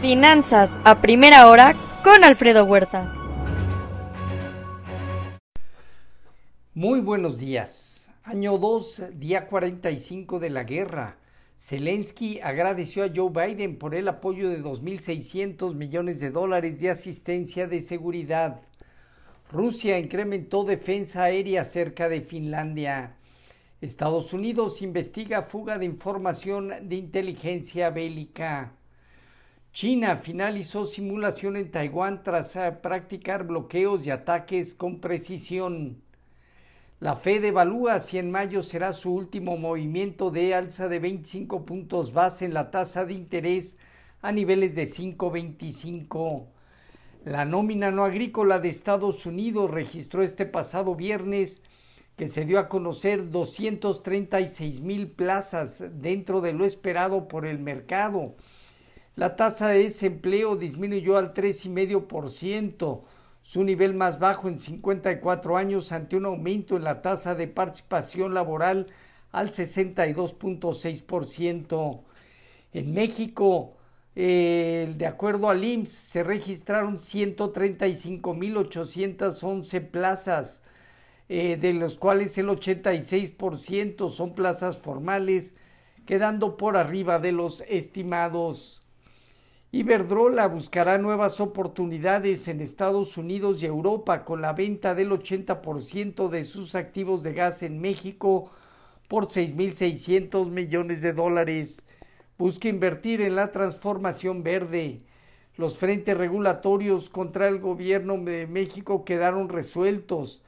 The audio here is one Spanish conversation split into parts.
Finanzas a primera hora con Alfredo Huerta. Muy buenos días. Año 2, día 45 de la guerra. Zelensky agradeció a Joe Biden por el apoyo de 2.600 millones de dólares de asistencia de seguridad. Rusia incrementó defensa aérea cerca de Finlandia. Estados Unidos investiga fuga de información de inteligencia bélica. China finalizó simulación en Taiwán tras eh, practicar bloqueos y ataques con precisión. La Fed evalúa si en mayo será su último movimiento de alza de 25 puntos base en la tasa de interés a niveles de 5.25. La nómina no agrícola de Estados Unidos registró este pasado viernes que se dio a conocer 236 mil plazas dentro de lo esperado por el mercado. La tasa de desempleo disminuyó al 3,5%, su nivel más bajo en 54 años ante un aumento en la tasa de participación laboral al 62.6%. En México, eh, de acuerdo al IMSS, se registraron 135.811 plazas, eh, de los cuales el 86% son plazas formales, quedando por arriba de los estimados. Iberdrola buscará nuevas oportunidades en Estados Unidos y Europa con la venta del 80% de sus activos de gas en México por 6.600 millones de dólares. Busca invertir en la transformación verde. Los frentes regulatorios contra el gobierno de México quedaron resueltos.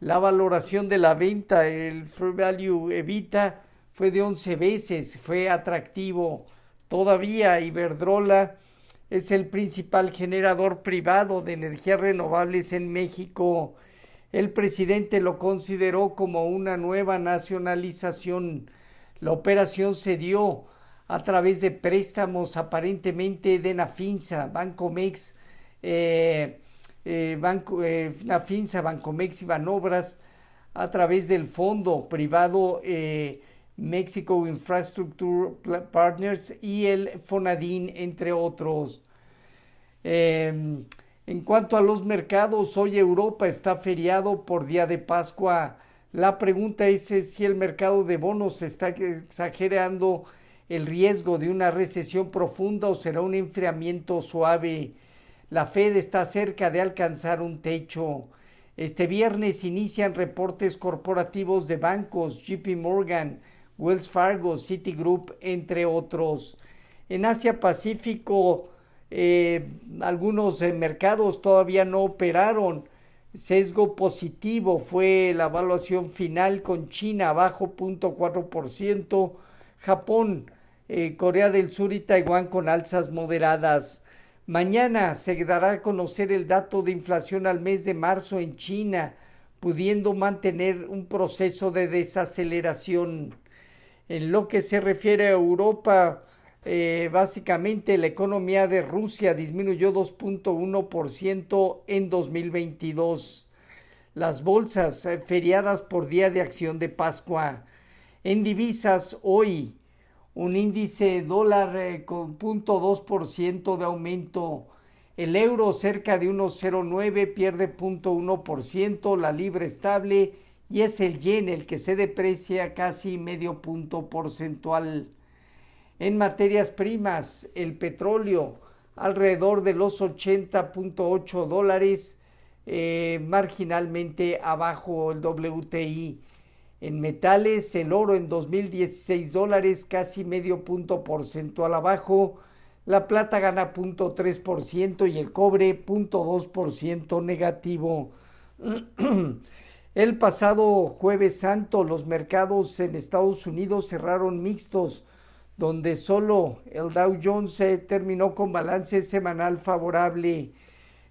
La valoración de la venta, el Free Value Evita, fue de 11 veces, fue atractivo. Todavía Iberdrola es el principal generador privado de energías renovables en México. El presidente lo consideró como una nueva nacionalización. La operación se dio a través de préstamos aparentemente de Nafinsa, Bancomex, eh, eh, Banco, eh, Nafinsa, Bancomex y Banobras, a través del fondo privado eh, Mexico Infrastructure Partners y el FONADIN, entre otros. Em, en cuanto a los mercados, hoy Europa está feriado por día de Pascua. La pregunta es si el mercado de bonos está exagerando el riesgo de una recesión profunda o será un enfriamiento suave. La Fed está cerca de alcanzar un techo. Este viernes inician reportes corporativos de bancos, JP Morgan, Wells Fargo, Citigroup, entre otros. En Asia Pacífico, eh, algunos eh, mercados todavía no operaron. Sesgo positivo fue la evaluación final con China bajo 0.4%, Japón, eh, Corea del Sur y Taiwán con alzas moderadas. Mañana se dará a conocer el dato de inflación al mes de marzo en China, pudiendo mantener un proceso de desaceleración. En lo que se refiere a Europa, eh, básicamente la economía de Rusia disminuyó 2.1% en 2022. Las bolsas eh, feriadas por día de acción de Pascua. En divisas hoy, un índice dólar eh, con 0.2% de aumento. El euro cerca de 1.09 pierde 0.1%, la libra estable y es el yen el que se deprecia casi medio punto porcentual. En materias primas, el petróleo alrededor de los 80.8 dólares, eh, marginalmente abajo el WTI. En metales, el oro en 2016 dólares, casi medio punto porcentual abajo. La plata gana 0.3% y el cobre 0.2% negativo. El pasado jueves santo los mercados en Estados Unidos cerraron mixtos, donde solo el Dow Jones terminó con balance semanal favorable.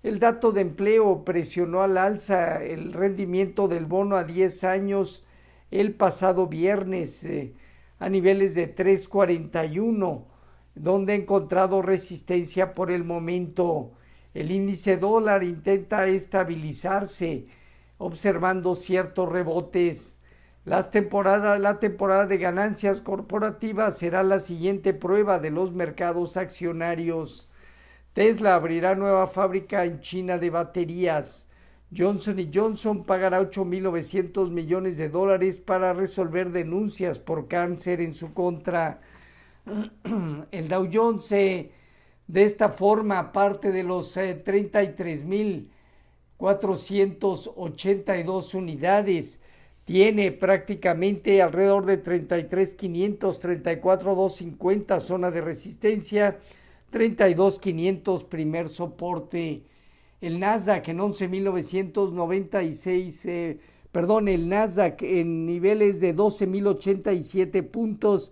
El dato de empleo presionó al alza el rendimiento del bono a 10 años el pasado viernes eh, a niveles de 3.41, donde ha encontrado resistencia por el momento. El índice dólar intenta estabilizarse observando ciertos rebotes. La temporada de ganancias corporativas será la siguiente prueba de los mercados accionarios. Tesla abrirá nueva fábrica en China de baterías. Johnson Johnson pagará 8.900 millones de dólares para resolver denuncias por cáncer en su contra. El Dow Jones de esta forma parte de los 33.482 unidades tiene prácticamente alrededor de 33,500, 34,250 zona de resistencia, 32,500 primer soporte. El Nasdaq en 11,996, eh, perdón, el Nasdaq en niveles de 12,087 puntos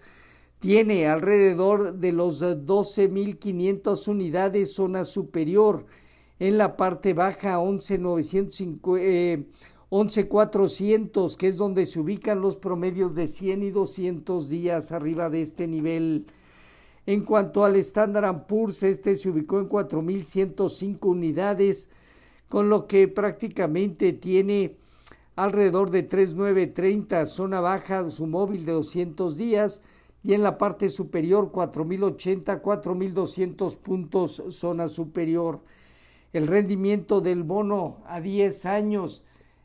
tiene alrededor de los 12.500 unidades zona superior. En la parte baja 11.950. Eh, 11.400, que es donde se ubican los promedios de 100 y 200 días arriba de este nivel. En cuanto al Standard Poor's, este se ubicó en 4.105 unidades, con lo que prácticamente tiene alrededor de 3.930 zona baja, su móvil de 200 días, y en la parte superior 4.080, 4.200 puntos zona superior. El rendimiento del bono a 10 años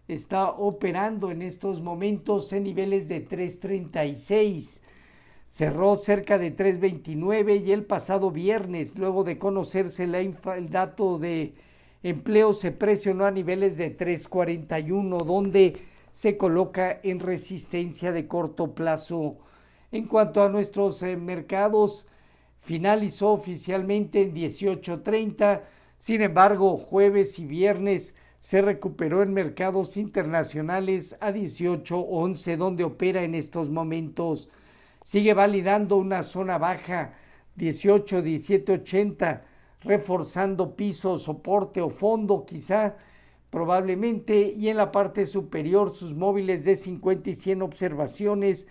está operando en estos momentos en niveles de 3.36. Cerró cerca de 3.29 y el pasado viernes, luego de conocerse el dato de empleo, se presionó a niveles de 3.41, donde se coloca en resistencia de corto plazo. En cuanto a nuestros eh, mercados, finalizó oficialmente en 18.30, sin embargo, jueves y viernes se recuperó en mercados internacionales a 18.11 donde opera en estos momentos. Sigue validando una zona baja 18 1780 reforzando piso, soporte o fondo quizá probablemente y en la parte superior sus móviles de 50 y 100 observaciones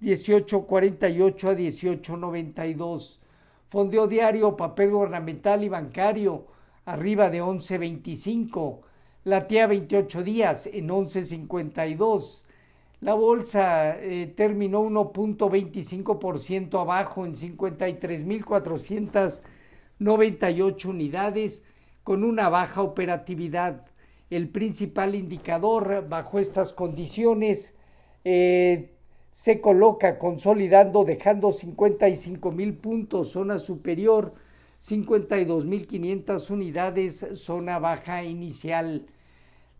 1848 a 1892. Fondeo diario, papel gubernamental y bancario arriba de 1125 la TIA 28 días en 11.52. La bolsa eh, terminó 1.25% abajo en 53.498 unidades con una baja operatividad. El principal indicador bajo estas condiciones eh, se coloca consolidando dejando 55 mil puntos zona superior, 52.500 unidades zona baja inicial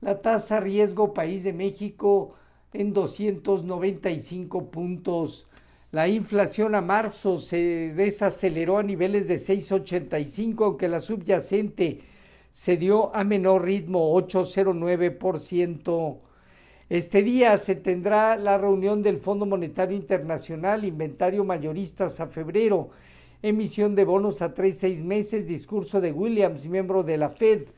la tasa riesgo país de México en 295 puntos. La inflación a marzo se desaceleró a niveles de 6,85, aunque la subyacente se dio a menor ritmo, 8,09%. Este día se tendrá la reunión del Fondo Monetario Internacional, inventario mayoristas a febrero, emisión de bonos a tres seis meses, discurso de Williams, miembro de la Fed,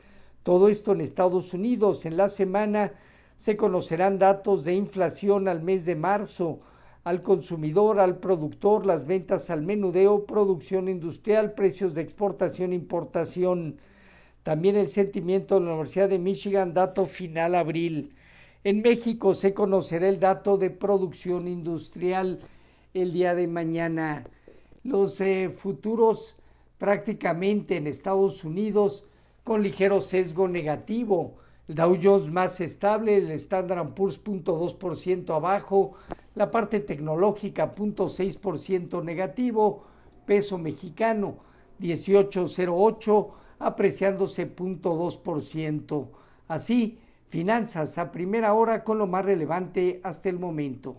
todo esto en Estados Unidos. En la semana se conocerán datos de inflación al mes de marzo, al consumidor, al productor, las ventas al menudeo, producción industrial, precios de exportación importación. También el sentimiento de la Universidad de Michigan, dato final abril. En México se conocerá el dato de producción industrial el día de mañana. Los eh, futuros prácticamente en Estados Unidos con ligero sesgo negativo. El Dow Jones más estable, el Standard Poor's 0.2% abajo, la parte tecnológica 0.6% negativo, peso mexicano 18.08 apreciándose 0.2%. Así, finanzas a primera hora con lo más relevante hasta el momento.